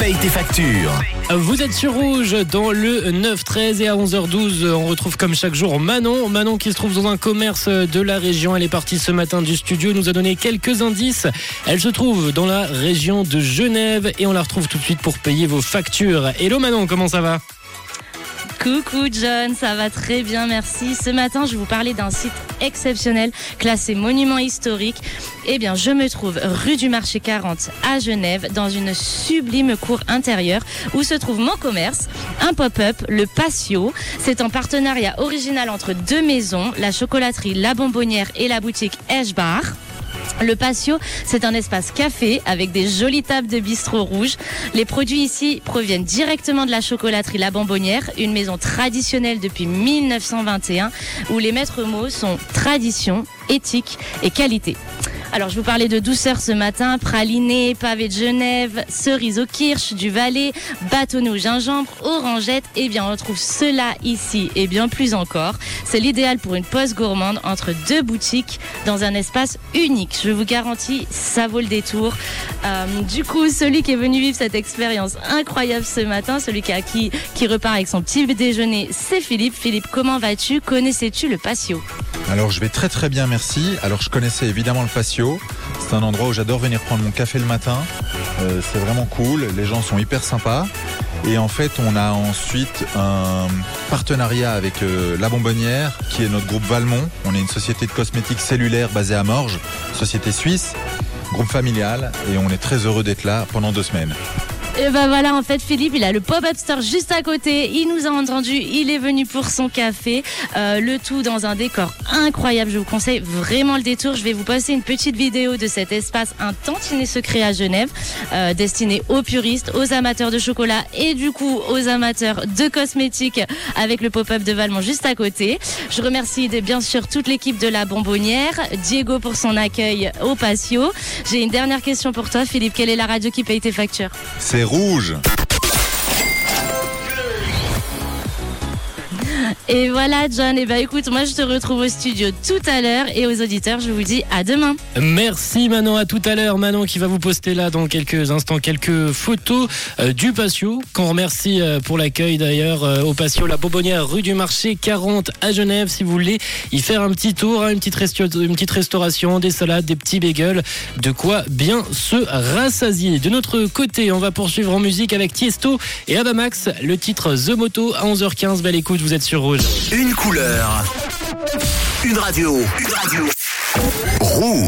Paye tes factures. Vous êtes sur Rouge dans le 9-13 et à 11h12, on retrouve comme chaque jour Manon. Manon qui se trouve dans un commerce de la région. Elle est partie ce matin du studio, nous a donné quelques indices. Elle se trouve dans la région de Genève et on la retrouve tout de suite pour payer vos factures. Hello Manon, comment ça va? Coucou John, ça va très bien, merci. Ce matin, je vous parler d'un site exceptionnel classé monument historique. Eh bien, je me trouve rue du Marché 40 à Genève dans une sublime cour intérieure où se trouve mon commerce, un pop-up, le Patio. C'est en partenariat original entre deux maisons, la chocolaterie La Bonbonnière et la boutique Bar. Le patio, c'est un espace café avec des jolies tables de bistrot rouge. Les produits ici proviennent directement de la chocolaterie La Bonbonnière, une maison traditionnelle depuis 1921 où les maîtres mots sont tradition, éthique et qualité. Alors, je vous parlais de douceur ce matin, praliné, pavé de Genève, cerise au kirsch, du Valais, bâtonnet au gingembre, orangette. Eh bien, on retrouve cela ici et bien plus encore. C'est l'idéal pour une pause gourmande entre deux boutiques dans un espace unique. Je vous garantis, ça vaut le détour. Euh, du coup, celui qui est venu vivre cette expérience incroyable ce matin, celui qui, qui repart avec son petit déjeuner, c'est Philippe. Philippe, comment vas-tu? Connaissais-tu le patio? Alors je vais très très bien, merci. Alors je connaissais évidemment le patio. C'est un endroit où j'adore venir prendre mon café le matin. Euh, c'est vraiment cool. Les gens sont hyper sympas. Et en fait, on a ensuite un partenariat avec euh, La Bonbonnière, qui est notre groupe Valmont. On est une société de cosmétiques cellulaires basée à Morges, société suisse, groupe familial, et on est très heureux d'être là pendant deux semaines. Et ben voilà, en fait, Philippe, il a le pop-up store juste à côté. Il nous a entendu, il est venu pour son café. Euh, le tout dans un décor incroyable. Je vous conseille vraiment le détour. Je vais vous passer une petite vidéo de cet espace un tantinet secret à Genève, euh, destiné aux puristes, aux amateurs de chocolat et du coup aux amateurs de cosmétiques avec le pop-up de Valmont juste à côté. Je remercie bien sûr toute l'équipe de la Bonbonnière, Diego pour son accueil au patio. J'ai une dernière question pour toi, Philippe. Quelle est la radio qui paye tes factures? Rouge. Et voilà, John. Et bah écoute, moi je te retrouve au studio tout à l'heure et aux auditeurs, je vous dis à demain. Merci Manon, à tout à l'heure. Manon qui va vous poster là dans quelques instants quelques photos euh, du patio. Qu'on remercie euh, pour l'accueil d'ailleurs euh, au patio La Bobonnière, rue du Marché 40 à Genève. Si vous voulez y faire un petit tour, hein, une, petite une petite restauration, des salades, des petits bagels, de quoi bien se rassasier. De notre côté, on va poursuivre en musique avec Tiesto et Abamax, le titre The Moto à 11h15. Belle écoute, vous êtes sur Une couleur. Une radio. Une radio. Rouge.